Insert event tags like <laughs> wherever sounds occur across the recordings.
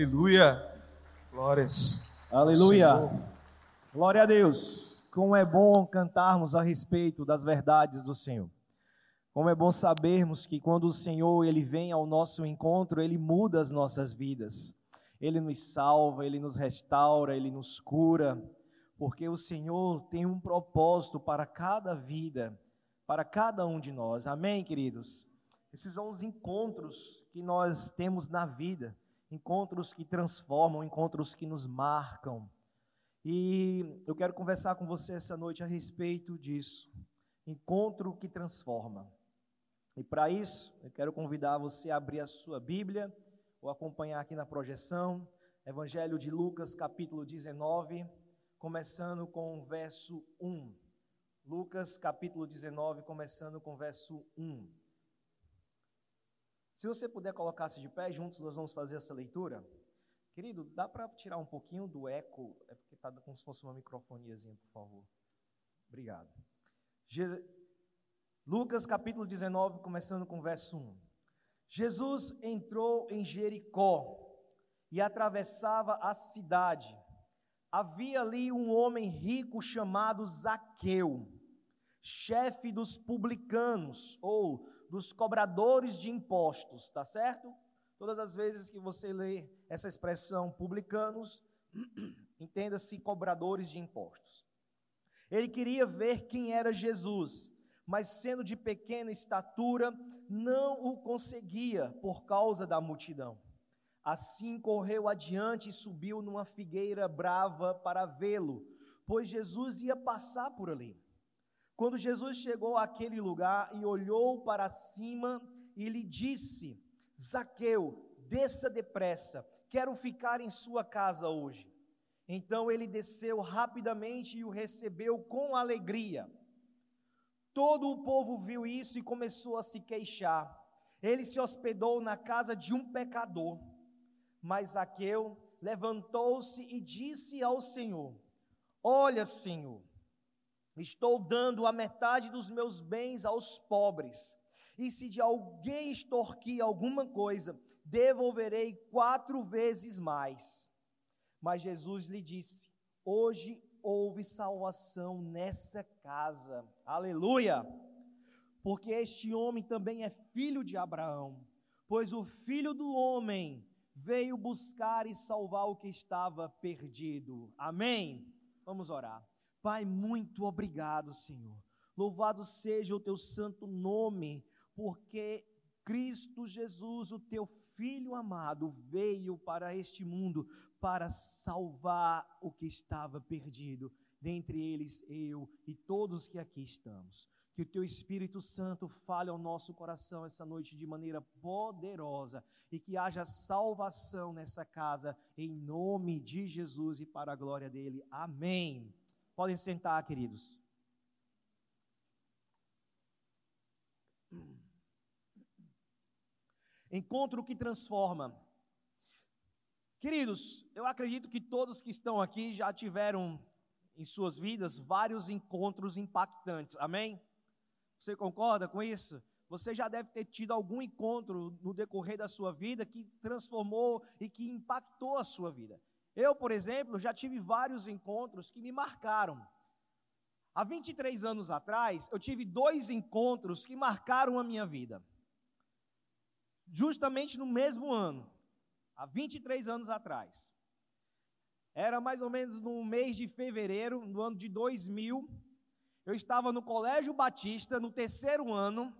Aleluia. Glórias. Aleluia. Glória a Deus. Como é bom cantarmos a respeito das verdades do Senhor. Como é bom sabermos que quando o Senhor ele vem ao nosso encontro, ele muda as nossas vidas. Ele nos salva, ele nos restaura, ele nos cura, porque o Senhor tem um propósito para cada vida, para cada um de nós. Amém, queridos. Esses são os encontros que nós temos na vida encontros que transformam, encontros que nos marcam. E eu quero conversar com você essa noite a respeito disso. Encontro que transforma. E para isso, eu quero convidar você a abrir a sua Bíblia ou acompanhar aqui na projeção, Evangelho de Lucas, capítulo 19, começando com o verso 1. Lucas, capítulo 19, começando com o verso 1. Se você puder colocar-se de pé, juntos nós vamos fazer essa leitura. Querido, dá para tirar um pouquinho do eco? É porque está como se fosse uma microfoniazinha, por favor. Obrigado. Je... Lucas capítulo 19, começando com verso 1. Jesus entrou em Jericó e atravessava a cidade. Havia ali um homem rico chamado Zaqueu, chefe dos publicanos, ou dos cobradores de impostos, tá certo? Todas as vezes que você lê essa expressão publicanos, <clears throat> entenda-se cobradores de impostos. Ele queria ver quem era Jesus, mas sendo de pequena estatura, não o conseguia por causa da multidão. Assim correu adiante e subiu numa figueira brava para vê-lo, pois Jesus ia passar por ali. Quando Jesus chegou àquele lugar e olhou para cima e lhe disse: Zaqueu, desça depressa, quero ficar em sua casa hoje. Então ele desceu rapidamente e o recebeu com alegria. Todo o povo viu isso e começou a se queixar. Ele se hospedou na casa de um pecador. Mas Zaqueu levantou-se e disse ao Senhor: Olha, Senhor, Estou dando a metade dos meus bens aos pobres. E se de alguém extorquir alguma coisa, devolverei quatro vezes mais. Mas Jesus lhe disse: Hoje houve salvação nessa casa. Aleluia! Porque este homem também é filho de Abraão. Pois o filho do homem veio buscar e salvar o que estava perdido. Amém? Vamos orar. Pai, muito obrigado, Senhor. Louvado seja o teu santo nome, porque Cristo Jesus, o teu filho amado, veio para este mundo para salvar o que estava perdido, dentre eles eu e todos que aqui estamos. Que o teu Espírito Santo fale ao nosso coração essa noite de maneira poderosa e que haja salvação nessa casa, em nome de Jesus e para a glória dele. Amém. Podem sentar, queridos. Encontro que transforma. Queridos, eu acredito que todos que estão aqui já tiveram em suas vidas vários encontros impactantes. Amém? Você concorda com isso? Você já deve ter tido algum encontro no decorrer da sua vida que transformou e que impactou a sua vida. Eu, por exemplo, já tive vários encontros que me marcaram. Há 23 anos atrás, eu tive dois encontros que marcaram a minha vida. Justamente no mesmo ano, há 23 anos atrás. Era mais ou menos no mês de fevereiro, no ano de 2000. Eu estava no Colégio Batista, no terceiro ano,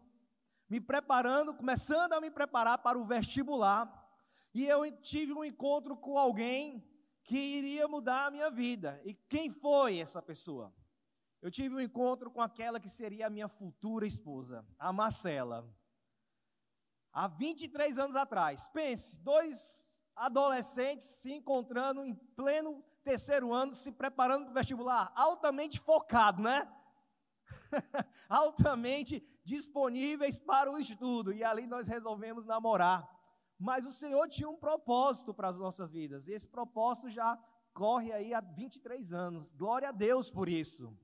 me preparando, começando a me preparar para o vestibular. E eu tive um encontro com alguém que iria mudar a minha vida. E quem foi essa pessoa? Eu tive um encontro com aquela que seria a minha futura esposa, a Marcela. Há 23 anos atrás. Pense, dois adolescentes se encontrando em pleno terceiro ano, se preparando para o vestibular, altamente focado, né? <laughs> altamente disponíveis para o estudo. E ali nós resolvemos namorar. Mas o Senhor tinha um propósito para as nossas vidas, e esse propósito já corre aí há 23 anos. Glória a Deus por isso.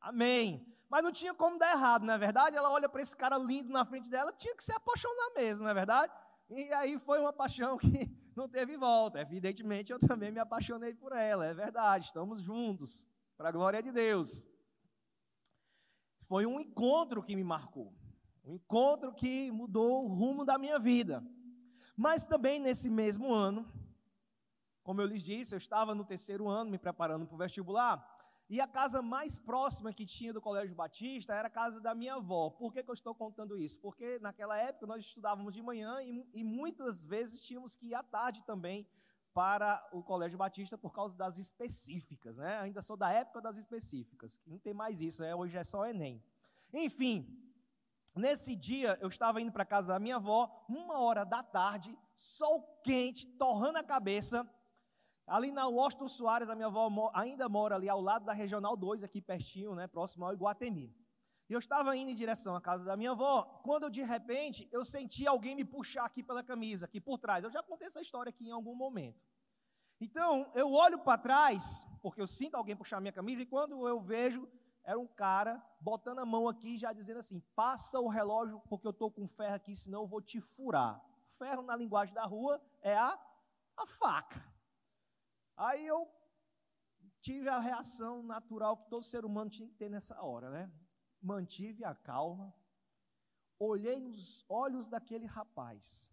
Amém. Mas não tinha como dar errado, não é verdade? Ela olha para esse cara lindo na frente dela, tinha que se apaixonar mesmo, não é verdade? E aí foi uma paixão que <laughs> não teve volta. Evidentemente, eu também me apaixonei por ela, é verdade, estamos juntos, para a glória de Deus. Foi um encontro que me marcou, um encontro que mudou o rumo da minha vida. Mas também nesse mesmo ano, como eu lhes disse, eu estava no terceiro ano me preparando para o vestibular, e a casa mais próxima que tinha do Colégio Batista era a casa da minha avó. Por que, que eu estou contando isso? Porque naquela época nós estudávamos de manhã e, e muitas vezes tínhamos que ir à tarde também para o Colégio Batista por causa das específicas, né? Ainda sou da época das específicas. Não tem mais isso, né? Hoje é só Enem. Enfim, nesse dia eu estava indo para casa da minha avó, uma hora da tarde, sol quente, torrando a cabeça. Ali na Washington Soares, a minha avó ainda mora ali ao lado da Regional 2, aqui pertinho, né, próximo ao Iguatemi. E eu estava indo em direção à casa da minha avó, quando de repente eu senti alguém me puxar aqui pela camisa, aqui por trás. Eu já contei essa história aqui em algum momento. Então, eu olho para trás, porque eu sinto alguém puxar minha camisa, e quando eu vejo, era um cara botando a mão aqui, já dizendo assim: passa o relógio, porque eu estou com ferro aqui, senão eu vou te furar. Ferro, na linguagem da rua, é a, a faca. Aí eu tive a reação natural que todo ser humano tinha que ter nessa hora, né? Mantive a calma, olhei nos olhos daquele rapaz,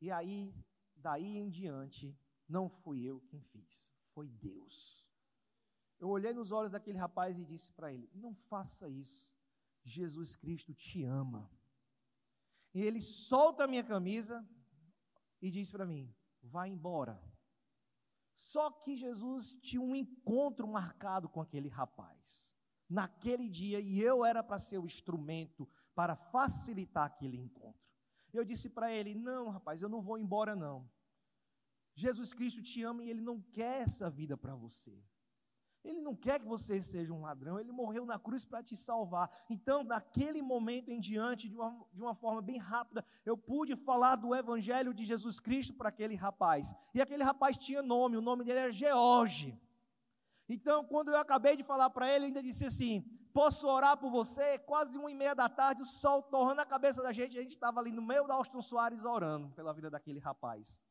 e aí, daí em diante, não fui eu quem fiz, foi Deus. Eu olhei nos olhos daquele rapaz e disse para ele: Não faça isso, Jesus Cristo te ama. E ele solta a minha camisa e diz para mim: Vá embora só que Jesus tinha um encontro marcado com aquele rapaz, naquele dia, e eu era para ser o instrumento para facilitar aquele encontro. Eu disse para ele: Não, rapaz, eu não vou embora, não. Jesus Cristo te ama e ele não quer essa vida para você. Ele não quer que você seja um ladrão, ele morreu na cruz para te salvar. Então, daquele momento em diante, de uma, de uma forma bem rápida, eu pude falar do Evangelho de Jesus Cristo para aquele rapaz. E aquele rapaz tinha nome, o nome dele era George. Então, quando eu acabei de falar para ele, ele ainda disse assim: Posso orar por você? Quase uma e meia da tarde, o sol torrando a cabeça da gente, a gente estava ali no meio da Austin Soares orando pela vida daquele rapaz.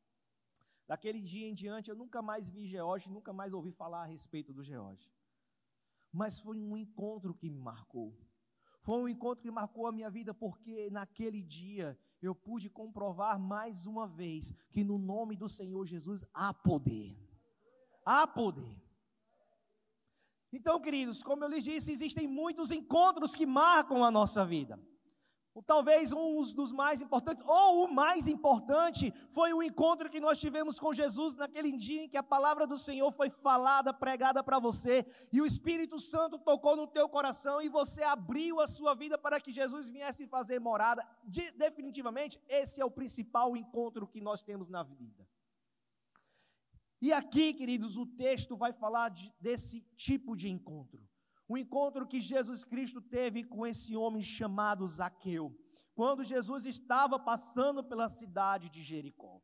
Daquele dia em diante, eu nunca mais vi George, nunca mais ouvi falar a respeito do George. Mas foi um encontro que me marcou. Foi um encontro que marcou a minha vida, porque naquele dia eu pude comprovar mais uma vez que no nome do Senhor Jesus há poder. Há poder. Então, queridos, como eu lhes disse, existem muitos encontros que marcam a nossa vida talvez um dos mais importantes, ou o mais importante, foi o encontro que nós tivemos com Jesus naquele dia em que a palavra do Senhor foi falada, pregada para você, e o Espírito Santo tocou no teu coração e você abriu a sua vida para que Jesus viesse fazer morada. De, definitivamente, esse é o principal encontro que nós temos na vida. E aqui, queridos, o texto vai falar de, desse tipo de encontro o encontro que Jesus Cristo teve com esse homem chamado Zaqueu, quando Jesus estava passando pela cidade de Jericó.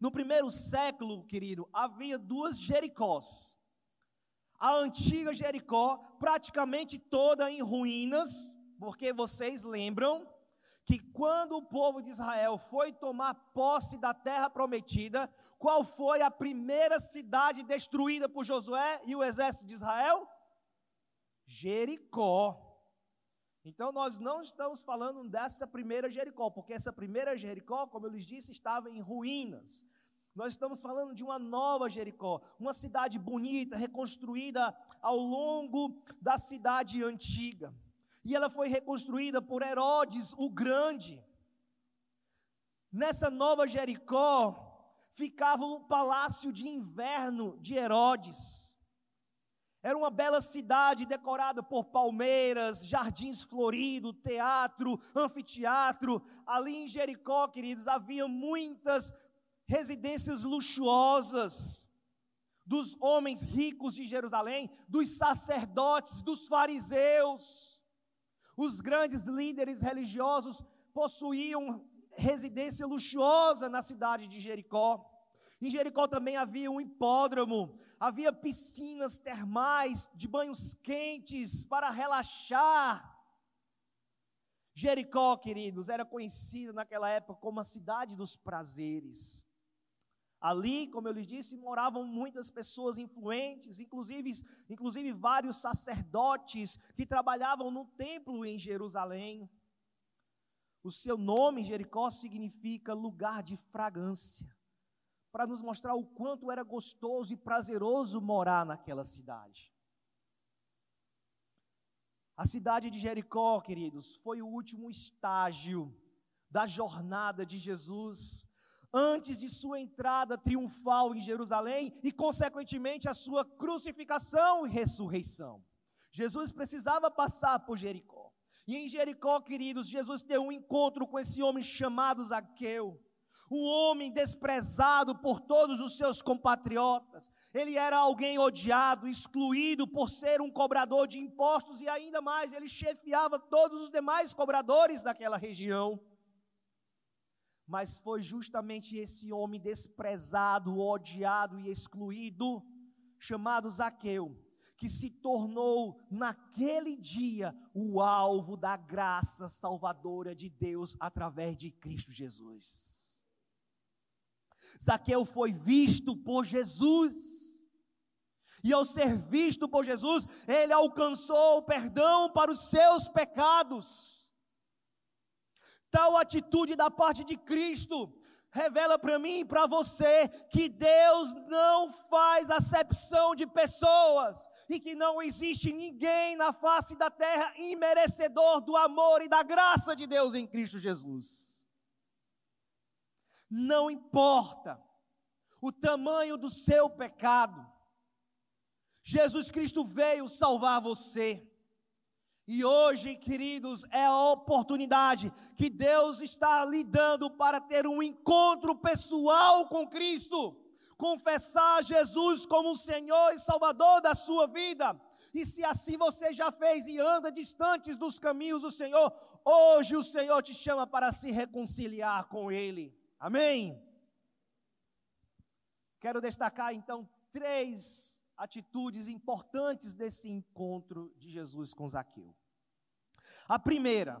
No primeiro século, querido, havia duas Jericós. A antiga Jericó, praticamente toda em ruínas, porque vocês lembram que quando o povo de Israel foi tomar posse da terra prometida, qual foi a primeira cidade destruída por Josué e o exército de Israel? Jericó. Então nós não estamos falando dessa primeira Jericó, porque essa primeira Jericó, como eu lhes disse, estava em ruínas. Nós estamos falando de uma nova Jericó, uma cidade bonita, reconstruída ao longo da cidade antiga. E ela foi reconstruída por Herodes o Grande. Nessa nova Jericó ficava o palácio de inverno de Herodes. Era uma bela cidade decorada por palmeiras, jardins floridos, teatro, anfiteatro. Ali em Jericó, queridos, havia muitas residências luxuosas dos homens ricos de Jerusalém, dos sacerdotes, dos fariseus. Os grandes líderes religiosos possuíam residência luxuosa na cidade de Jericó. Em Jericó também havia um hipódromo, havia piscinas termais de banhos quentes para relaxar. Jericó, queridos, era conhecida naquela época como a cidade dos prazeres. Ali, como eu lhes disse, moravam muitas pessoas influentes, inclusive, inclusive vários sacerdotes que trabalhavam no templo em Jerusalém. O seu nome, Jericó, significa lugar de fragrância, para nos mostrar o quanto era gostoso e prazeroso morar naquela cidade. A cidade de Jericó, queridos, foi o último estágio da jornada de Jesus antes de sua entrada triunfal em Jerusalém e, consequentemente, a sua crucificação e ressurreição. Jesus precisava passar por Jericó. E em Jericó, queridos, Jesus teve um encontro com esse homem chamado Zaqueu. Um homem desprezado por todos os seus compatriotas. Ele era alguém odiado, excluído por ser um cobrador de impostos e ainda mais, ele chefiava todos os demais cobradores daquela região. Mas foi justamente esse homem desprezado, odiado e excluído, chamado Zaqueu, que se tornou naquele dia o alvo da graça salvadora de Deus através de Cristo Jesus. Zaqueu foi visto por Jesus. E ao ser visto por Jesus, ele alcançou o perdão para os seus pecados. Tal atitude da parte de Cristo revela para mim e para você que Deus não faz acepção de pessoas e que não existe ninguém na face da terra imerecedor do amor e da graça de Deus em Cristo Jesus. Não importa o tamanho do seu pecado, Jesus Cristo veio salvar você. E hoje, queridos, é a oportunidade que Deus está lhe dando para ter um encontro pessoal com Cristo, confessar Jesus como o Senhor e Salvador da sua vida. E se assim você já fez e anda distantes dos caminhos do Senhor, hoje o Senhor te chama para se reconciliar com Ele. Amém? Quero destacar então três atitudes importantes desse encontro de Jesus com Zaqueu. A primeira,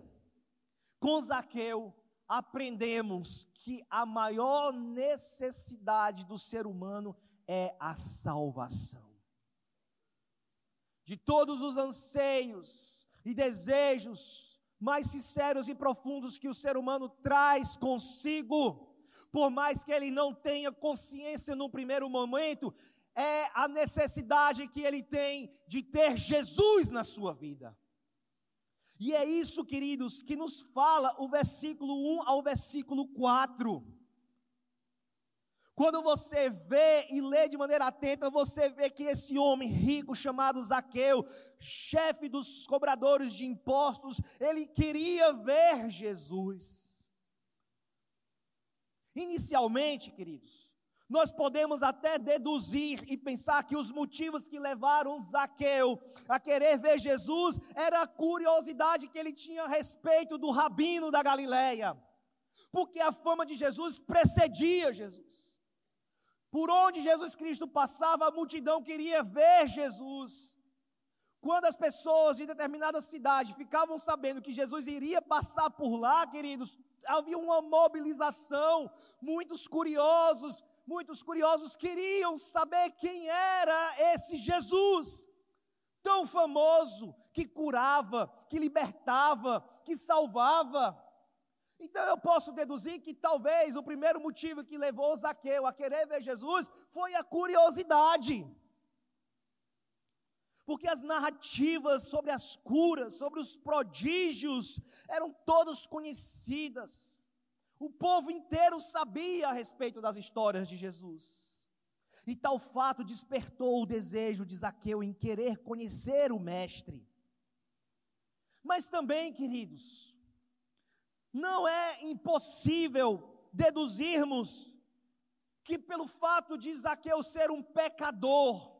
com Zaqueu aprendemos que a maior necessidade do ser humano é a salvação. De todos os anseios e desejos mais sinceros e profundos que o ser humano traz consigo, por mais que ele não tenha consciência no primeiro momento, é a necessidade que ele tem de ter Jesus na sua vida. E é isso, queridos, que nos fala o versículo 1 ao versículo 4. Quando você vê e lê de maneira atenta, você vê que esse homem rico chamado Zaqueu, chefe dos cobradores de impostos, ele queria ver Jesus. Inicialmente, queridos, nós podemos até deduzir e pensar que os motivos que levaram Zaqueu a querer ver Jesus era a curiosidade que ele tinha a respeito do rabino da Galileia. Porque a fama de Jesus precedia Jesus. Por onde Jesus Cristo passava, a multidão queria ver Jesus. Quando as pessoas de determinada cidade ficavam sabendo que Jesus iria passar por lá, queridos, havia uma mobilização, muitos curiosos muitos curiosos queriam saber quem era esse Jesus, tão famoso, que curava, que libertava, que salvava. Então eu posso deduzir que talvez o primeiro motivo que levou Zaqueu a querer ver Jesus foi a curiosidade. Porque as narrativas sobre as curas, sobre os prodígios, eram todas conhecidas. O povo inteiro sabia a respeito das histórias de Jesus. E tal fato despertou o desejo de Zaqueu em querer conhecer o Mestre. Mas também, queridos, não é impossível deduzirmos que, pelo fato de Zaqueu ser um pecador,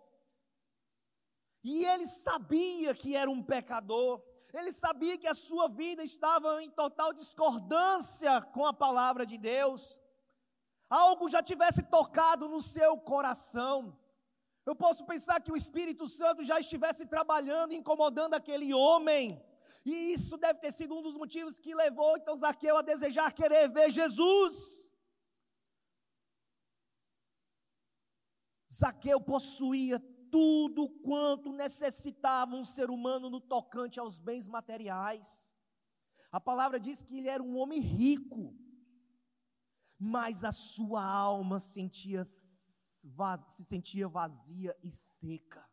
e ele sabia que era um pecador, ele sabia que a sua vida estava em total discordância com a palavra de Deus. Algo já tivesse tocado no seu coração. Eu posso pensar que o Espírito Santo já estivesse trabalhando, incomodando aquele homem. E isso deve ter sido um dos motivos que levou então Zaqueu a desejar querer ver Jesus. Zaqueu possuía tudo quanto necessitava um ser humano no tocante aos bens materiais. A palavra diz que ele era um homem rico, mas a sua alma sentia, se sentia vazia e seca.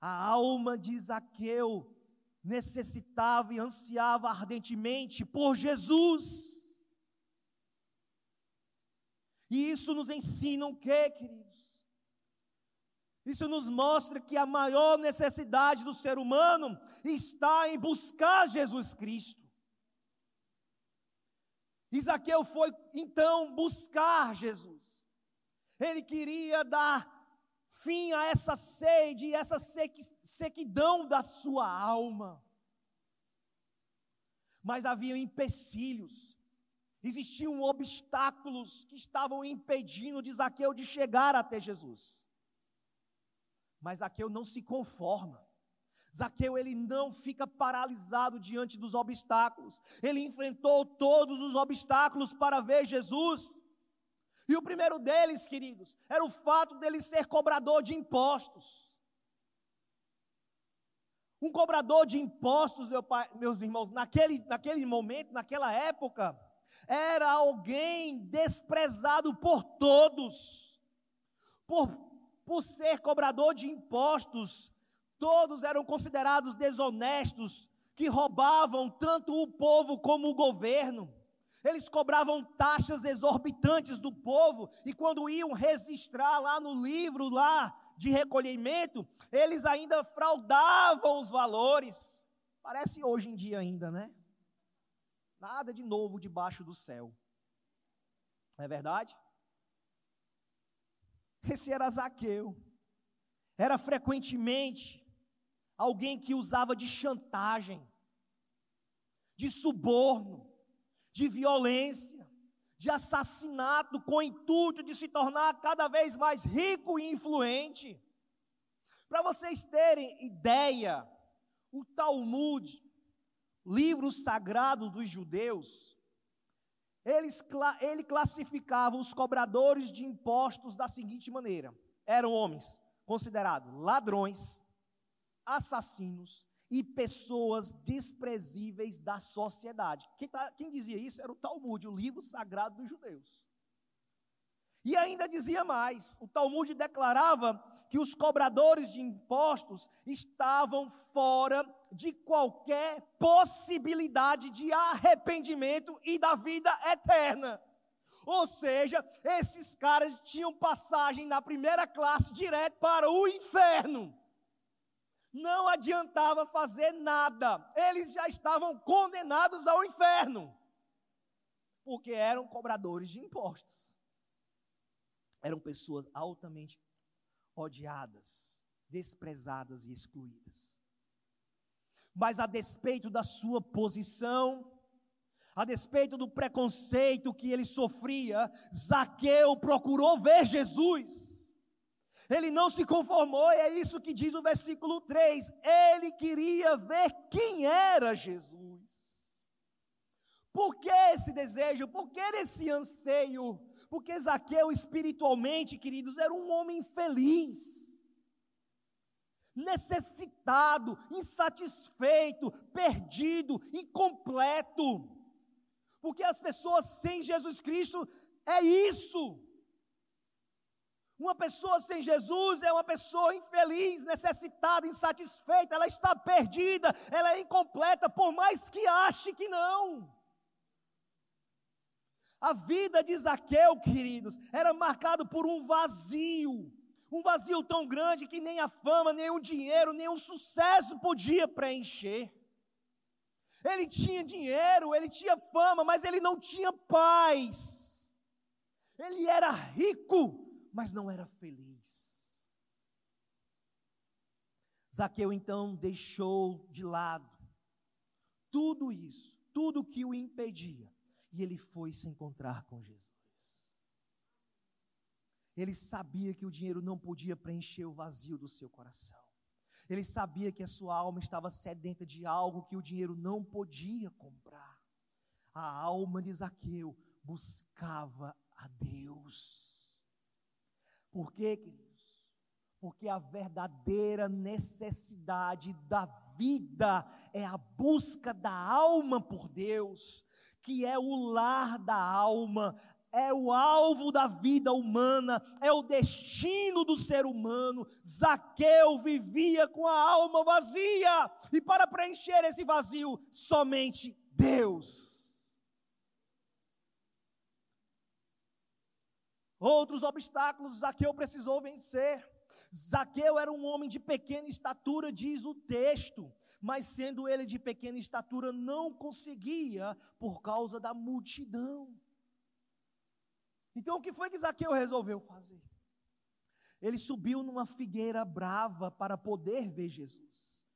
A alma de Zaqueu necessitava e ansiava ardentemente por Jesus. E isso nos ensina o que, queridos? Isso nos mostra que a maior necessidade do ser humano está em buscar Jesus Cristo. Isaqueu foi então buscar Jesus. Ele queria dar fim a essa sede, essa sequidão da sua alma. Mas havia empecilhos, existiam obstáculos que estavam impedindo de Zaqueu de chegar até Jesus. Mas Zaqueu não se conforma. Zaqueu ele não fica paralisado diante dos obstáculos. Ele enfrentou todos os obstáculos para ver Jesus. E o primeiro deles, queridos, era o fato dele ser cobrador de impostos. Um cobrador de impostos, meu pai, meus irmãos, naquele, naquele momento, naquela época, era alguém desprezado por todos. Por, por ser cobrador de impostos, todos eram considerados desonestos, que roubavam tanto o povo como o governo. Eles cobravam taxas exorbitantes do povo e quando iam registrar lá no livro lá de recolhimento, eles ainda fraudavam os valores. Parece hoje em dia ainda, né? Nada de novo debaixo do céu. Não é verdade? Esse era Zaqueu. Era frequentemente alguém que usava de chantagem, de suborno, de violência, de assassinato, com o intuito de se tornar cada vez mais rico e influente. Para vocês terem ideia, o Talmud, livro sagrado dos judeus, eles, ele classificava os cobradores de impostos da seguinte maneira: eram homens considerados ladrões, assassinos, e pessoas desprezíveis da sociedade. Quem, tá, quem, dizia isso era o Talmud, o livro sagrado dos judeus. E ainda dizia mais: o Talmud declarava que os cobradores de impostos estavam fora de qualquer possibilidade de arrependimento e da vida eterna. Ou seja, esses caras tinham passagem na primeira classe direto para o inferno não adiantava fazer nada, eles já estavam condenados ao inferno, porque eram cobradores de impostos, eram pessoas altamente odiadas, desprezadas e excluídas. Mas a despeito da sua posição, a despeito do preconceito que ele sofria, Zaqueu procurou ver Jesus. Ele não se conformou, e é isso que diz o versículo 3. Ele queria ver quem era Jesus. Por que esse desejo? Por que esse anseio? Porque Zaqueu, espiritualmente, queridos, era um homem infeliz, necessitado, insatisfeito, perdido, incompleto. Porque as pessoas sem Jesus Cristo é isso. Uma pessoa sem Jesus é uma pessoa infeliz, necessitada, insatisfeita, ela está perdida, ela é incompleta, por mais que ache que não. A vida de Zaqueu, queridos, era marcado por um vazio, um vazio tão grande que nem a fama, nem o dinheiro, nem o sucesso podia preencher. Ele tinha dinheiro, ele tinha fama, mas ele não tinha paz. Ele era rico, mas não era feliz. Zaqueu então deixou de lado tudo isso, tudo que o impedia, e ele foi se encontrar com Jesus. Ele sabia que o dinheiro não podia preencher o vazio do seu coração. Ele sabia que a sua alma estava sedenta de algo que o dinheiro não podia comprar. A alma de Zaqueu buscava a Deus. Por quê, queridos? Porque a verdadeira necessidade da vida é a busca da alma por Deus, que é o lar da alma, é o alvo da vida humana, é o destino do ser humano. Zaqueu vivia com a alma vazia, e para preencher esse vazio, somente Deus. Outros obstáculos Zaqueu precisou vencer. Zaqueu era um homem de pequena estatura, diz o texto, mas sendo ele de pequena estatura, não conseguia por causa da multidão. Então o que foi que Zaqueu resolveu fazer? Ele subiu numa figueira brava para poder ver Jesus.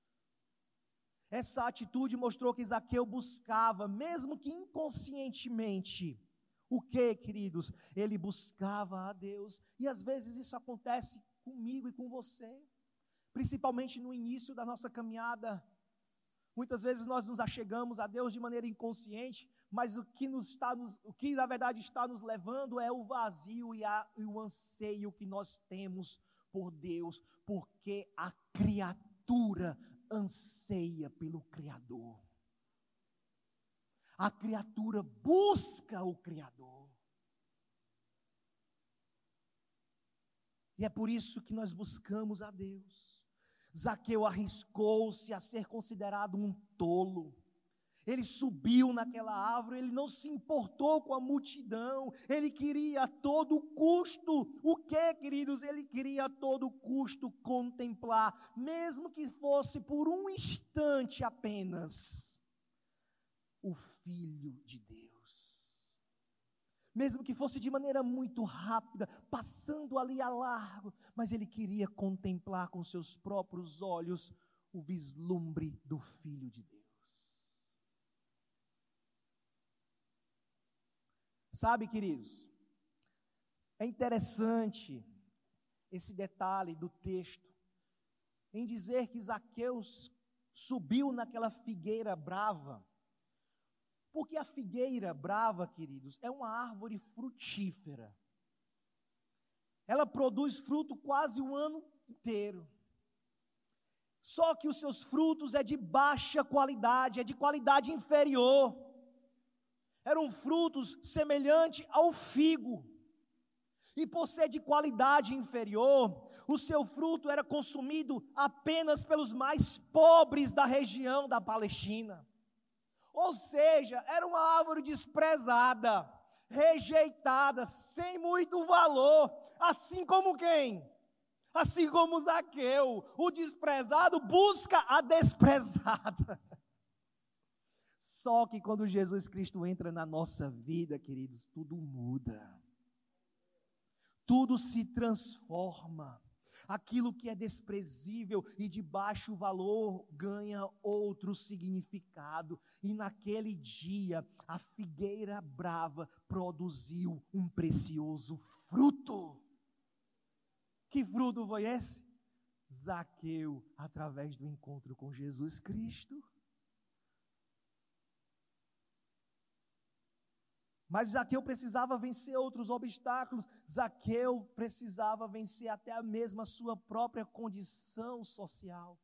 Essa atitude mostrou que Zaqueu buscava, mesmo que inconscientemente, o que, queridos? Ele buscava a Deus. E às vezes isso acontece comigo e com você, principalmente no início da nossa caminhada Muitas vezes nós nos achegamos a Deus de maneira inconsciente, mas o que, nos está nos, o que na verdade está nos levando é o vazio e, a, e o anseio que nós temos por Deus, porque a criatura anseia pelo Criador. A criatura busca o Criador. E é por isso que nós buscamos a Deus. Zaqueu arriscou-se a ser considerado um tolo. Ele subiu naquela árvore, ele não se importou com a multidão, ele queria a todo custo, o que, queridos? Ele queria a todo custo contemplar, mesmo que fosse por um instante apenas, o Filho de Deus mesmo que fosse de maneira muito rápida, passando ali a largo, mas ele queria contemplar com seus próprios olhos o vislumbre do Filho de Deus. Sabe, queridos, é interessante esse detalhe do texto, em dizer que Zaqueus subiu naquela figueira brava, porque a figueira brava, queridos, é uma árvore frutífera. Ela produz fruto quase o ano inteiro. Só que os seus frutos é de baixa qualidade, é de qualidade inferior. Eram frutos semelhantes ao figo. E por ser de qualidade inferior, o seu fruto era consumido apenas pelos mais pobres da região da Palestina. Ou seja, era uma árvore desprezada, rejeitada, sem muito valor, assim como quem? Assim como Zaqueu, o desprezado busca a desprezada. <laughs> Só que quando Jesus Cristo entra na nossa vida, queridos, tudo muda. Tudo se transforma. Aquilo que é desprezível e de baixo valor ganha outro significado. E naquele dia, a figueira brava produziu um precioso fruto. Que fruto foi esse? Zaqueu, através do encontro com Jesus Cristo. Mas Zaqueu precisava vencer outros obstáculos. Zaqueu precisava vencer até a mesma sua própria condição social.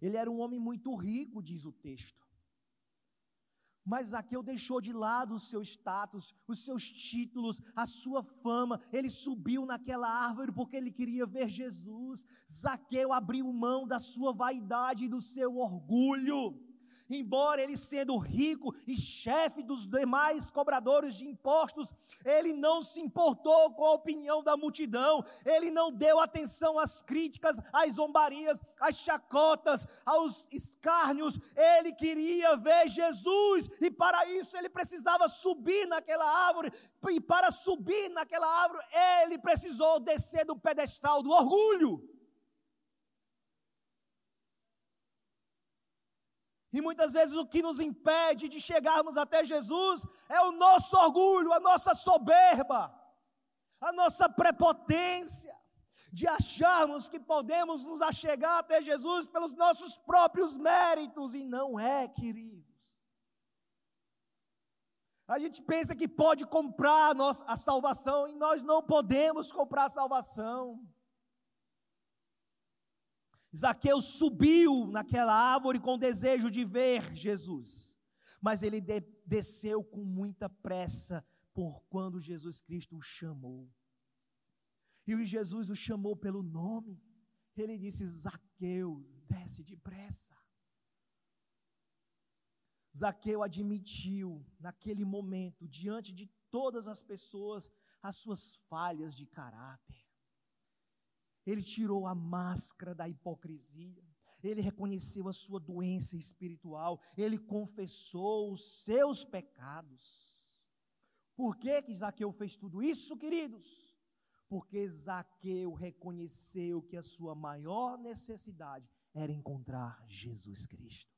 Ele era um homem muito rico, diz o texto. Mas Zaqueu deixou de lado o seu status, os seus títulos, a sua fama. Ele subiu naquela árvore porque ele queria ver Jesus. Zaqueu abriu mão da sua vaidade e do seu orgulho embora ele sendo rico e chefe dos demais cobradores de impostos, ele não se importou com a opinião da multidão, ele não deu atenção às críticas, às zombarias, às chacotas, aos escárnios, ele queria ver Jesus e para isso ele precisava subir naquela árvore, e para subir naquela árvore, ele precisou descer do pedestal do orgulho. E muitas vezes o que nos impede de chegarmos até Jesus é o nosso orgulho, a nossa soberba, a nossa prepotência, de acharmos que podemos nos achegar até Jesus pelos nossos próprios méritos, e não é, queridos. A gente pensa que pode comprar a, nossa, a salvação e nós não podemos comprar a salvação. Zaqueu subiu naquela árvore com desejo de ver Jesus, mas ele de, desceu com muita pressa por quando Jesus Cristo o chamou. E Jesus o chamou pelo nome. Ele disse: Zaqueu, desce depressa. Zaqueu admitiu, naquele momento, diante de todas as pessoas, as suas falhas de caráter. Ele tirou a máscara da hipocrisia. Ele reconheceu a sua doença espiritual. Ele confessou os seus pecados. Por que, que Zaqueu fez tudo isso, queridos? Porque Zaqueu reconheceu que a sua maior necessidade era encontrar Jesus Cristo.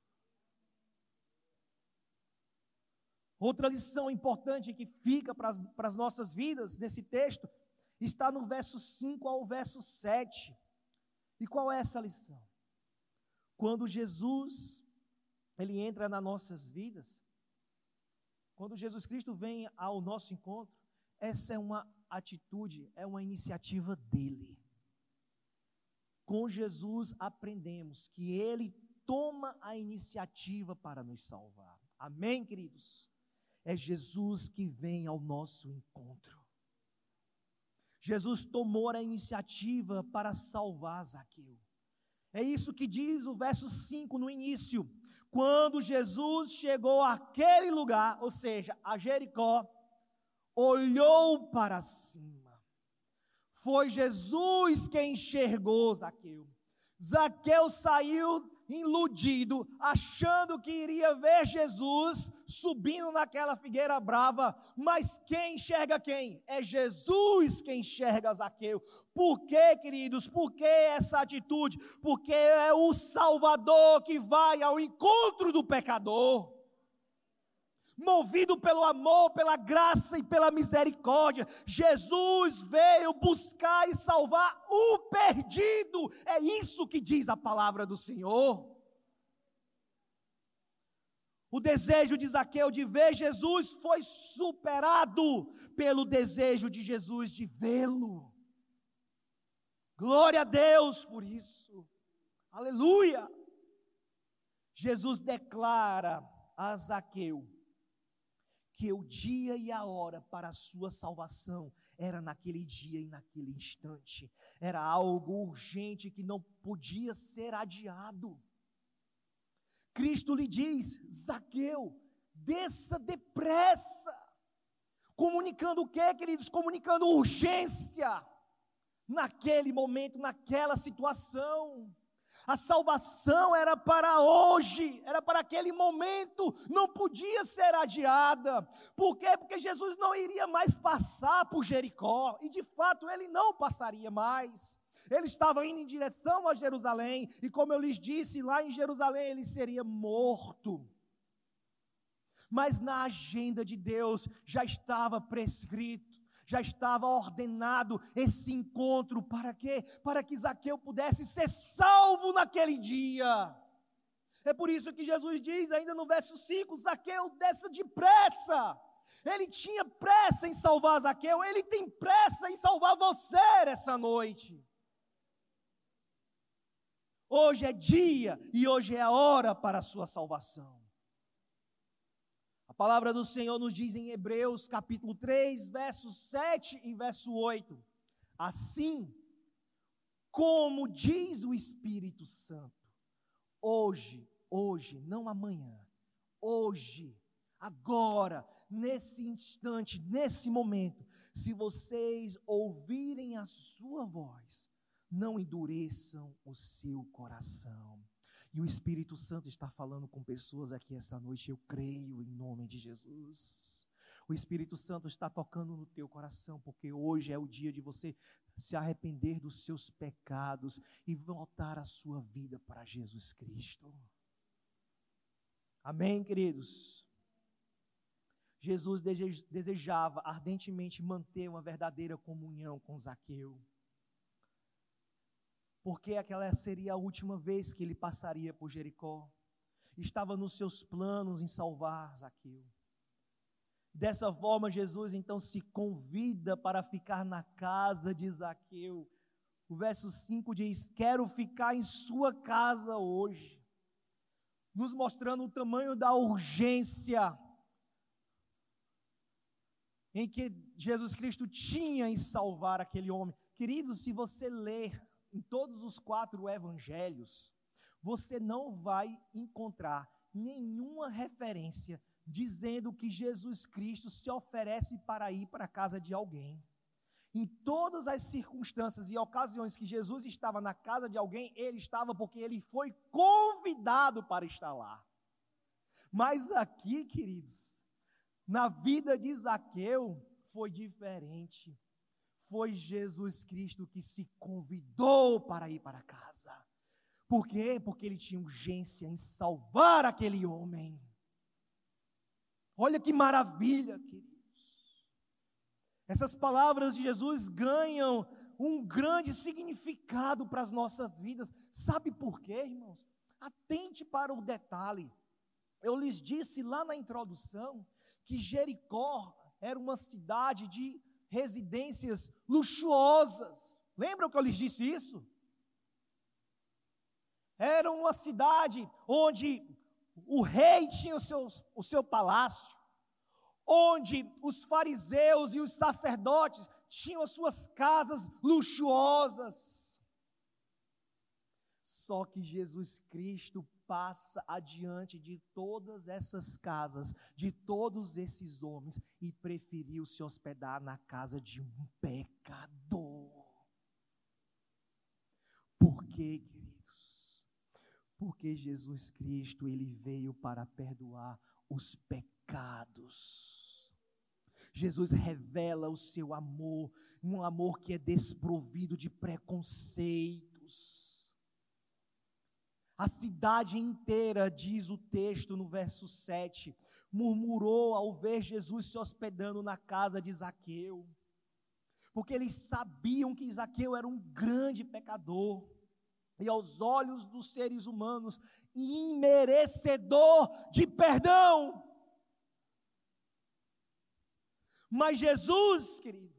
Outra lição importante que fica para as, para as nossas vidas nesse texto está no verso 5 ao verso 7. E qual é essa lição? Quando Jesus ele entra nas nossas vidas, quando Jesus Cristo vem ao nosso encontro, essa é uma atitude, é uma iniciativa dele. Com Jesus aprendemos que ele toma a iniciativa para nos salvar. Amém, queridos? É Jesus que vem ao nosso encontro. Jesus tomou a iniciativa para salvar Zaqueu. É isso que diz o verso 5 no início. Quando Jesus chegou àquele lugar, ou seja, a Jericó, olhou para cima. Foi Jesus quem enxergou Zaqueu. Zaqueu saiu iludido, achando que iria ver Jesus subindo naquela figueira brava, mas quem enxerga quem? É Jesus quem enxerga Zaqueu. Por quê, queridos? Por que essa atitude? Porque é o Salvador que vai ao encontro do pecador movido pelo amor, pela graça e pela misericórdia. Jesus veio buscar e salvar o perdido. É isso que diz a palavra do Senhor. O desejo de Zaqueu de ver Jesus foi superado pelo desejo de Jesus de vê-lo. Glória a Deus por isso. Aleluia. Jesus declara a Zaqueu que o dia e a hora para a sua salvação era naquele dia e naquele instante. Era algo urgente que não podia ser adiado. Cristo lhe diz: Zaqueu, desça depressa. Comunicando o que, queridos? Comunicando urgência naquele momento, naquela situação. A salvação era para hoje, era para aquele momento, não podia ser adiada. Por quê? Porque Jesus não iria mais passar por Jericó, e de fato ele não passaria mais. Ele estava indo em direção a Jerusalém, e como eu lhes disse, lá em Jerusalém ele seria morto. Mas na agenda de Deus já estava prescrito já estava ordenado esse encontro para quê? Para que Zaqueu pudesse ser salvo naquele dia. É por isso que Jesus diz ainda no verso 5: Zaqueu desça depressa. Ele tinha pressa em salvar Zaqueu, ele tem pressa em salvar você essa noite. Hoje é dia e hoje é a hora para a sua salvação. A palavra do Senhor nos diz em Hebreus capítulo 3, verso 7 e verso 8. Assim, como diz o Espírito Santo, hoje, hoje, não amanhã, hoje, agora, nesse instante, nesse momento, se vocês ouvirem a sua voz, não endureçam o seu coração. E o Espírito Santo está falando com pessoas aqui essa noite, eu creio em nome de Jesus. O Espírito Santo está tocando no teu coração, porque hoje é o dia de você se arrepender dos seus pecados e voltar a sua vida para Jesus Cristo. Amém, queridos? Jesus desejava ardentemente manter uma verdadeira comunhão com Zaqueu porque aquela seria a última vez que ele passaria por Jericó. Estava nos seus planos em salvar Zaqueu. Dessa forma, Jesus então se convida para ficar na casa de Zaqueu. O verso 5 diz: Quero ficar em sua casa hoje, nos mostrando o tamanho da urgência em que Jesus Cristo tinha em salvar aquele homem. Queridos, se você ler em todos os quatro evangelhos, você não vai encontrar nenhuma referência dizendo que Jesus Cristo se oferece para ir para a casa de alguém. Em todas as circunstâncias e ocasiões que Jesus estava na casa de alguém, ele estava porque ele foi convidado para estar lá. Mas aqui, queridos, na vida de Zaqueu foi diferente. Foi Jesus Cristo que se convidou para ir para casa. Por quê? Porque ele tinha urgência em salvar aquele homem. Olha que maravilha, queridos. Essas palavras de Jesus ganham um grande significado para as nossas vidas. Sabe por quê, irmãos? Atente para o detalhe. Eu lhes disse lá na introdução que Jericó era uma cidade de residências luxuosas. Lembram que eu lhes disse isso? Era uma cidade onde o rei tinha o seu, o seu palácio, onde os fariseus e os sacerdotes tinham as suas casas luxuosas. Só que Jesus Cristo passa adiante de todas essas casas, de todos esses homens, e preferiu se hospedar na casa de um pecador. Por quê, porque Jesus Cristo, ele veio para perdoar os pecados. Jesus revela o seu amor, um amor que é desprovido de preconceitos. A cidade inteira, diz o texto no verso 7, murmurou ao ver Jesus se hospedando na casa de Zaqueu, porque eles sabiam que Zaqueu era um grande pecador e aos olhos dos seres humanos, imerecedor de perdão. Mas Jesus, querido,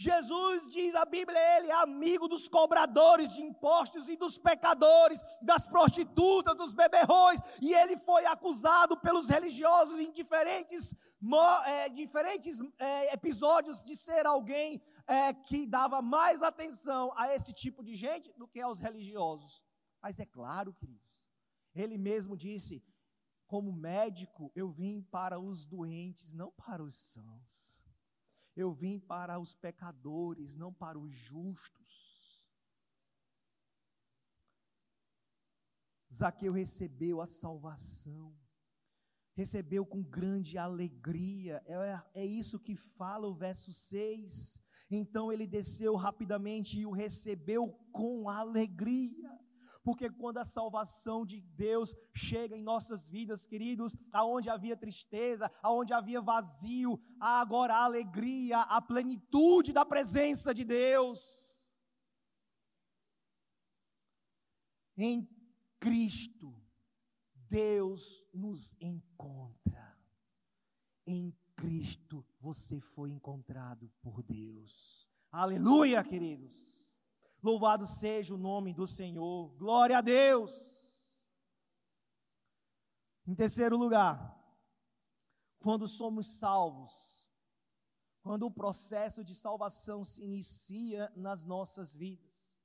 Jesus diz a Bíblia, ele é amigo dos cobradores de impostos e dos pecadores, das prostitutas, dos beberrões, e ele foi acusado pelos religiosos em diferentes, é, diferentes é, episódios de ser alguém é, que dava mais atenção a esse tipo de gente do que aos religiosos. Mas é claro, queridos, ele mesmo disse: como médico, eu vim para os doentes, não para os sãos. Eu vim para os pecadores, não para os justos. Zaqueu recebeu a salvação, recebeu com grande alegria, é, é isso que fala o verso 6. Então ele desceu rapidamente e o recebeu com alegria porque quando a salvação de Deus chega em nossas vidas, queridos, aonde havia tristeza, aonde havia vazio, há agora a alegria, a plenitude da presença de Deus. Em Cristo, Deus nos encontra. Em Cristo você foi encontrado por Deus. Aleluia, queridos. Louvado seja o nome do Senhor. Glória a Deus. Em terceiro lugar, quando somos salvos, quando o processo de salvação se inicia nas nossas vidas,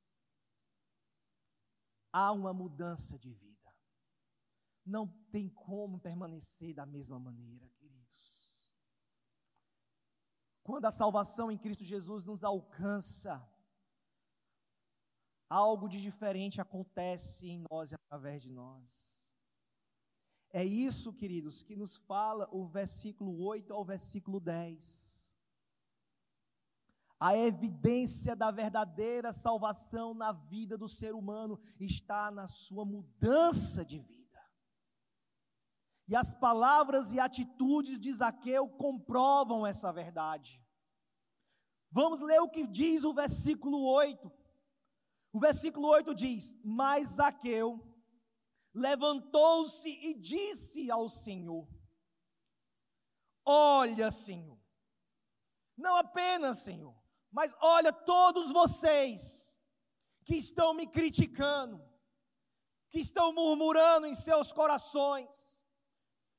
há uma mudança de vida. Não tem como permanecer da mesma maneira, queridos. Quando a salvação em Cristo Jesus nos alcança, algo de diferente acontece em nós e através de nós. É isso, queridos, que nos fala o versículo 8 ao versículo 10. A evidência da verdadeira salvação na vida do ser humano está na sua mudança de vida. E as palavras e atitudes de Zaqueu comprovam essa verdade. Vamos ler o que diz o versículo 8. O versículo 8 diz: Mas Zaqueu levantou-se e disse ao Senhor: Olha, Senhor. Não apenas, Senhor, mas olha todos vocês que estão me criticando, que estão murmurando em seus corações,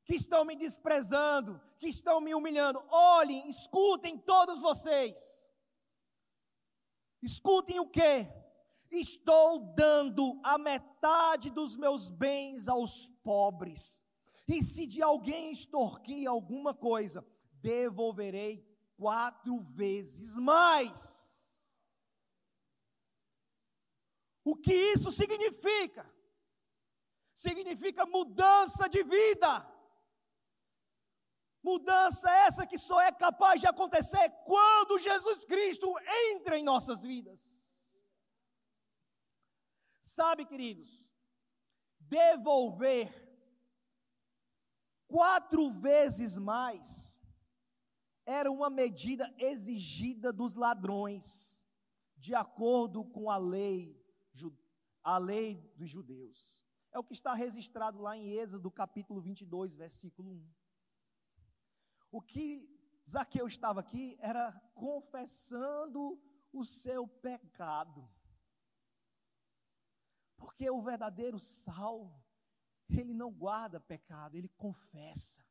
que estão me desprezando, que estão me humilhando. Olhem, escutem todos vocês. Escutem o que? Estou dando a metade dos meus bens aos pobres. E se de alguém extorquir alguma coisa, devolverei quatro vezes mais. O que isso significa? Significa mudança de vida. Mudança essa que só é capaz de acontecer quando Jesus Cristo entra em nossas vidas. Sabe, queridos, devolver quatro vezes mais era uma medida exigida dos ladrões, de acordo com a lei, a lei dos judeus. É o que está registrado lá em Êxodo, capítulo 22, versículo 1. O que Zaqueu estava aqui era confessando o seu pecado. Porque o verdadeiro salvo, ele não guarda pecado, ele confessa.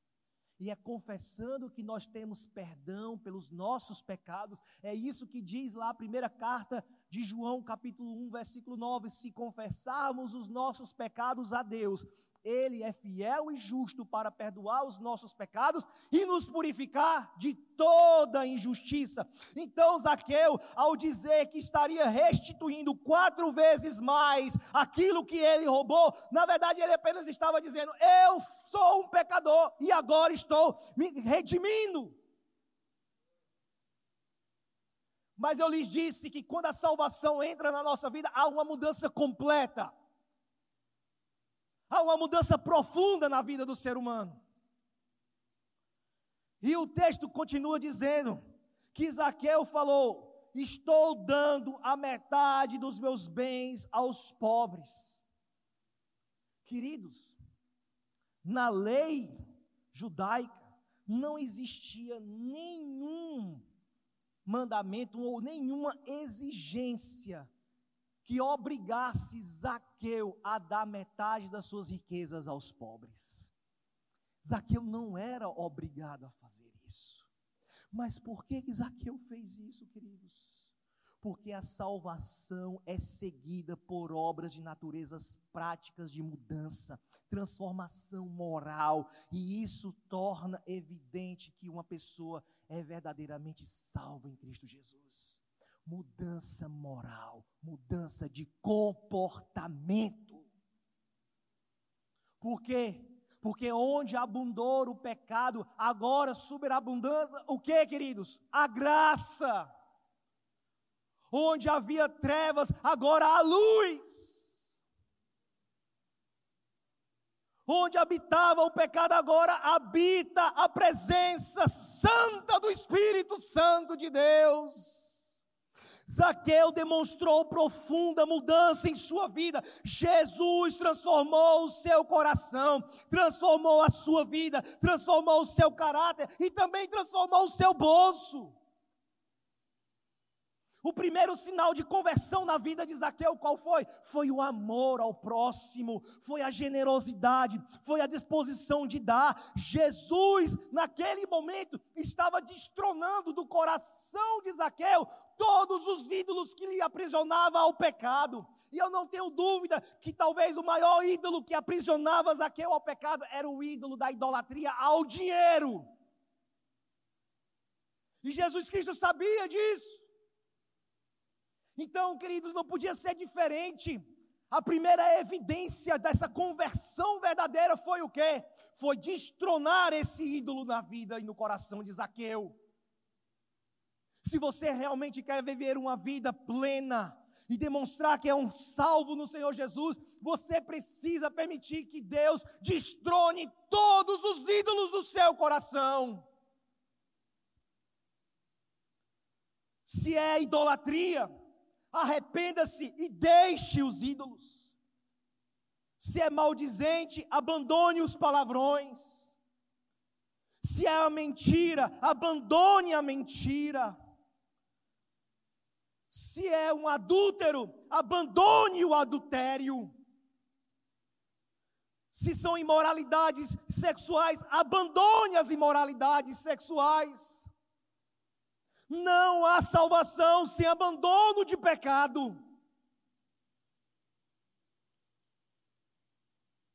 E é confessando que nós temos perdão pelos nossos pecados. É isso que diz lá a primeira carta de João, capítulo 1, versículo 9: se confessarmos os nossos pecados a Deus, ele é fiel e justo para perdoar os nossos pecados e nos purificar de toda injustiça. Então, Zaqueu, ao dizer que estaria restituindo quatro vezes mais aquilo que ele roubou, na verdade ele apenas estava dizendo: Eu sou um pecador e agora estou me redimindo. Mas eu lhes disse que quando a salvação entra na nossa vida, há uma mudança completa. Há uma mudança profunda na vida do ser humano. E o texto continua dizendo que Zaqueu falou: Estou dando a metade dos meus bens aos pobres. Queridos, na lei judaica não existia nenhum mandamento ou nenhuma exigência que obrigasse Zaqueu a dar metade das suas riquezas aos pobres. Zaqueu não era obrigado a fazer isso. Mas por que, que Zaqueu fez isso, queridos? Porque a salvação é seguida por obras de naturezas práticas de mudança, transformação moral, e isso torna evidente que uma pessoa é verdadeiramente salva em Cristo Jesus mudança moral, mudança de comportamento. Por quê? Porque onde abundou o pecado, agora superabundando o que, queridos? A graça. Onde havia trevas, agora há luz. Onde habitava o pecado, agora habita a presença santa do Espírito Santo de Deus. Zaqueu demonstrou profunda mudança em sua vida. Jesus transformou o seu coração, transformou a sua vida, transformou o seu caráter e também transformou o seu bolso. O primeiro sinal de conversão na vida de Zaqueu, qual foi? Foi o amor ao próximo, foi a generosidade, foi a disposição de dar. Jesus, naquele momento, estava destronando do coração de Zaqueu todos os ídolos que lhe aprisionavam ao pecado. E eu não tenho dúvida que talvez o maior ídolo que aprisionava Zaqueu ao pecado era o ídolo da idolatria ao dinheiro. E Jesus Cristo sabia disso. Então, queridos, não podia ser diferente. A primeira evidência dessa conversão verdadeira foi o quê? Foi destronar esse ídolo na vida e no coração de Zaqueu. Se você realmente quer viver uma vida plena e demonstrar que é um salvo no Senhor Jesus, você precisa permitir que Deus destrone todos os ídolos do seu coração. Se é idolatria, arrependa-se e deixe os ídolos. Se é maldizente, abandone os palavrões. Se é a mentira, abandone a mentira. Se é um adúltero, abandone o adultério. Se são imoralidades sexuais, abandone as imoralidades sexuais. Não há salvação sem abandono de pecado.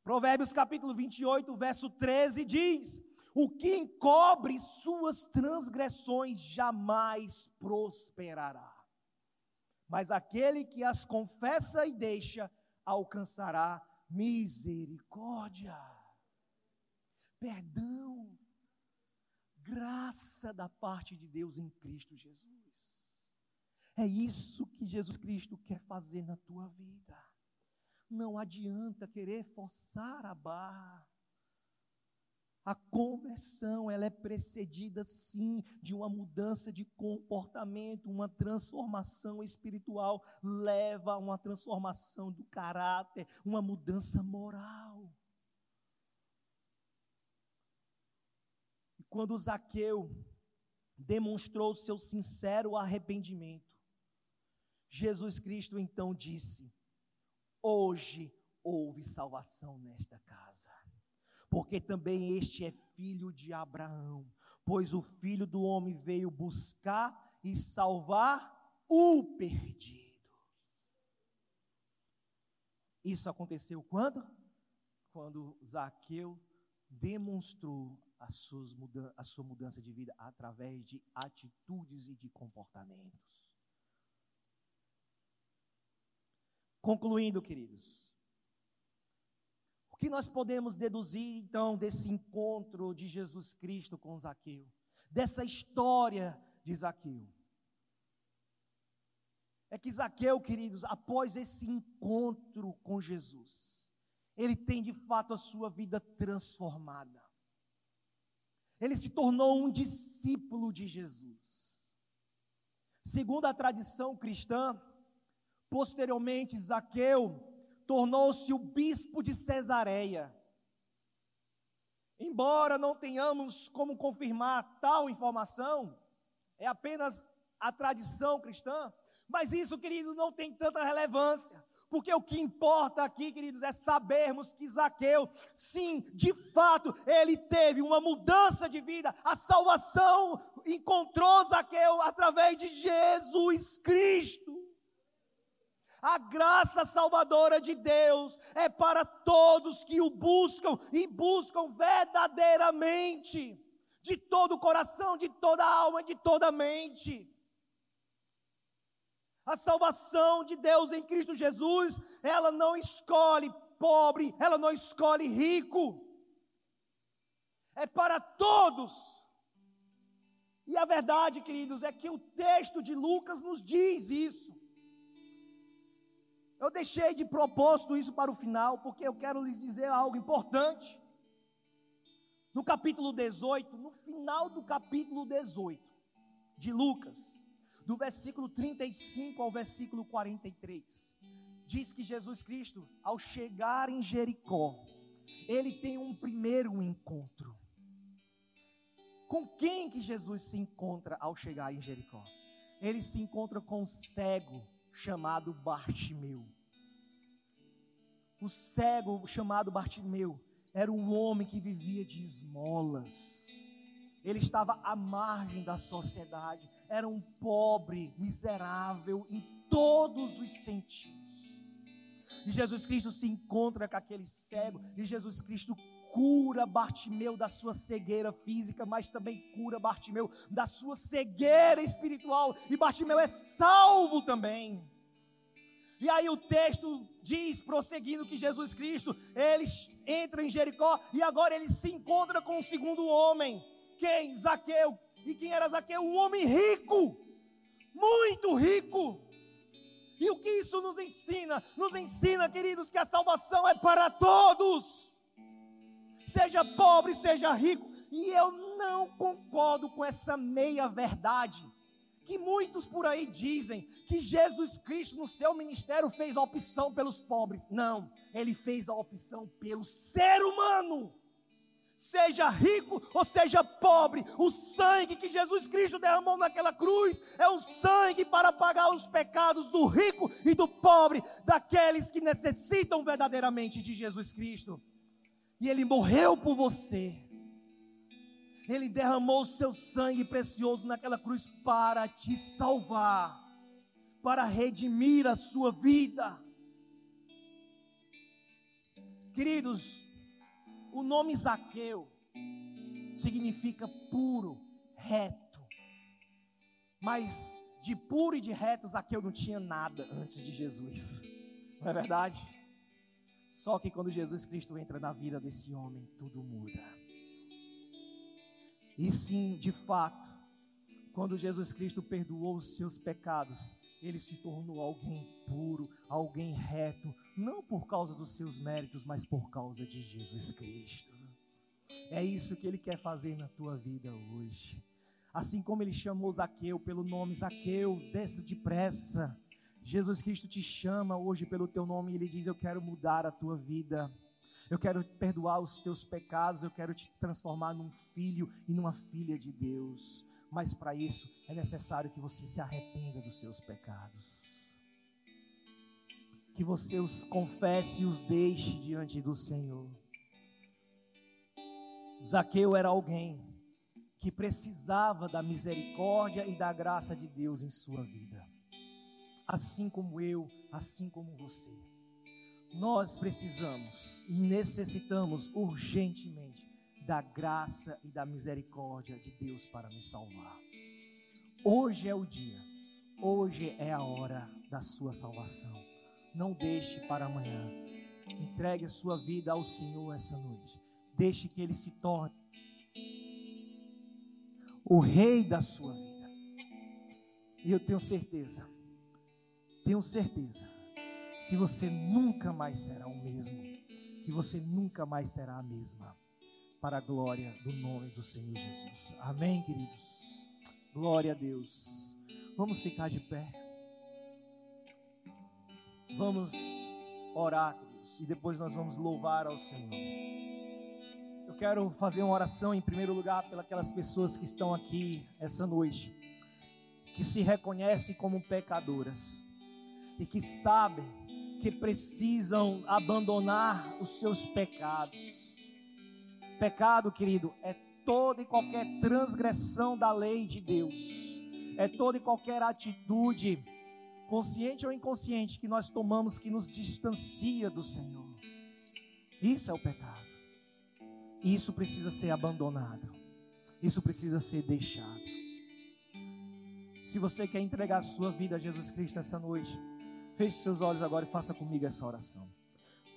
Provérbios capítulo 28, verso 13 diz: O que encobre suas transgressões jamais prosperará, mas aquele que as confessa e deixa alcançará misericórdia, perdão, graça da parte de Deus em Cristo Jesus. É isso que Jesus Cristo quer fazer na tua vida. Não adianta querer forçar a barra. A conversão, ela é precedida sim de uma mudança de comportamento, uma transformação espiritual leva a uma transformação do caráter, uma mudança moral. E quando Zaqueu demonstrou seu sincero arrependimento, Jesus Cristo então disse: Hoje houve salvação nesta casa porque também este é filho de Abraão, pois o filho do homem veio buscar e salvar o perdido. Isso aconteceu quando? Quando Zaqueu demonstrou a, a sua mudança de vida através de atitudes e de comportamentos. Concluindo, queridos, que nós podemos deduzir então desse encontro de Jesus Cristo com Zaqueu, dessa história de Zaqueu? É que Zaqueu, queridos, após esse encontro com Jesus, ele tem de fato a sua vida transformada. Ele se tornou um discípulo de Jesus. Segundo a tradição cristã, posteriormente Zaqueu tornou-se o bispo de Cesareia. Embora não tenhamos como confirmar tal informação, é apenas a tradição cristã, mas isso, queridos, não tem tanta relevância, porque o que importa aqui, queridos, é sabermos que Zaqueu, sim, de fato, ele teve uma mudança de vida, a salvação encontrou Zaqueu através de Jesus Cristo. A graça salvadora de Deus é para todos que o buscam e buscam verdadeiramente, de todo o coração, de toda a alma, de toda a mente. A salvação de Deus em Cristo Jesus, ela não escolhe pobre, ela não escolhe rico. É para todos. E a verdade, queridos, é que o texto de Lucas nos diz isso. Eu deixei de propósito isso para o final, porque eu quero lhes dizer algo importante. No capítulo 18, no final do capítulo 18 de Lucas, do versículo 35 ao versículo 43, diz que Jesus Cristo, ao chegar em Jericó, ele tem um primeiro encontro. Com quem que Jesus se encontra ao chegar em Jericó? Ele se encontra com um cego chamado Bartimeu. O cego chamado Bartimeu era um homem que vivia de esmolas. Ele estava à margem da sociedade, era um pobre, miserável em todos os sentidos. E Jesus Cristo se encontra com aquele cego, e Jesus Cristo cura Bartimeu da sua cegueira física, mas também cura Bartimeu da sua cegueira espiritual, e Bartimeu é salvo também. E aí o texto diz, prosseguindo, que Jesus Cristo, ele entra em Jericó e agora ele se encontra com o segundo homem. Quem? Zaqueu. E quem era Zaqueu? Um homem rico, muito rico. E o que isso nos ensina? Nos ensina, queridos, que a salvação é para todos, seja pobre, seja rico. E eu não concordo com essa meia verdade que muitos por aí dizem que Jesus Cristo no seu ministério fez a opção pelos pobres. Não, ele fez a opção pelo ser humano. Seja rico ou seja pobre, o sangue que Jesus Cristo derramou naquela cruz é um sangue para pagar os pecados do rico e do pobre, daqueles que necessitam verdadeiramente de Jesus Cristo. E ele morreu por você. Ele derramou o seu sangue precioso naquela cruz para te salvar, para redimir a sua vida. Queridos, o nome Zaqueu significa puro, reto. Mas de puro e de reto, Zaqueu não tinha nada antes de Jesus. Não é verdade? Só que quando Jesus Cristo entra na vida desse homem, tudo muda. E sim, de fato, quando Jesus Cristo perdoou os seus pecados, ele se tornou alguém puro, alguém reto, não por causa dos seus méritos, mas por causa de Jesus Cristo. É isso que ele quer fazer na tua vida hoje. Assim como ele chamou Zaqueu pelo nome Zaqueu, desça depressa. Jesus Cristo te chama hoje pelo teu nome e ele diz: Eu quero mudar a tua vida. Eu quero perdoar os teus pecados, eu quero te transformar num filho e numa filha de Deus mas para isso é necessário que você se arrependa dos seus pecados. Que você os confesse e os deixe diante do Senhor. Zaqueu era alguém que precisava da misericórdia e da graça de Deus em sua vida. Assim como eu, assim como você. Nós precisamos e necessitamos urgentemente da graça e da misericórdia de Deus para me salvar. Hoje é o dia, hoje é a hora da sua salvação. Não deixe para amanhã. Entregue a sua vida ao Senhor essa noite. Deixe que Ele se torne o Rei da sua vida. E eu tenho certeza, tenho certeza, que você nunca mais será o mesmo, que você nunca mais será a mesma para a glória do nome do Senhor Jesus. Amém, queridos? Glória a Deus. Vamos ficar de pé. Vamos orar, queridos, e depois nós vamos louvar ao Senhor. Eu quero fazer uma oração em primeiro lugar pelas pessoas que estão aqui essa noite, que se reconhecem como pecadoras e que sabem que precisam abandonar os seus pecados Pecado, querido, é toda e qualquer transgressão da lei de Deus, é toda e qualquer atitude, consciente ou inconsciente, que nós tomamos que nos distancia do Senhor. Isso é o pecado. Isso precisa ser abandonado. Isso precisa ser deixado. Se você quer entregar a sua vida a Jesus Cristo essa noite, feche seus olhos agora e faça comigo essa oração.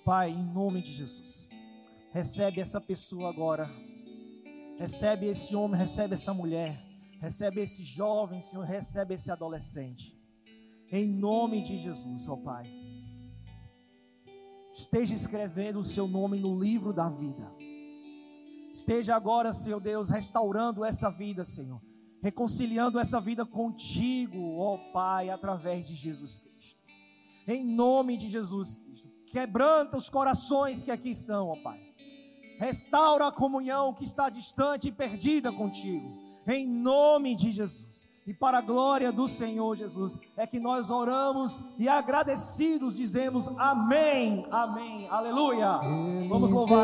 Pai, em nome de Jesus. Recebe essa pessoa agora. Recebe esse homem, recebe essa mulher. Recebe esse jovem, Senhor, recebe esse adolescente. Em nome de Jesus, ó Pai. Esteja escrevendo o seu nome no livro da vida. Esteja agora, Senhor Deus, restaurando essa vida, Senhor. Reconciliando essa vida contigo, ó Pai, através de Jesus Cristo. Em nome de Jesus Cristo. Quebranta os corações que aqui estão, ó Pai. Restaura a comunhão que está distante e perdida contigo. Em nome de Jesus. E para a glória do Senhor Jesus, é que nós oramos e agradecidos dizemos amém, amém, aleluia. Vamos louvar.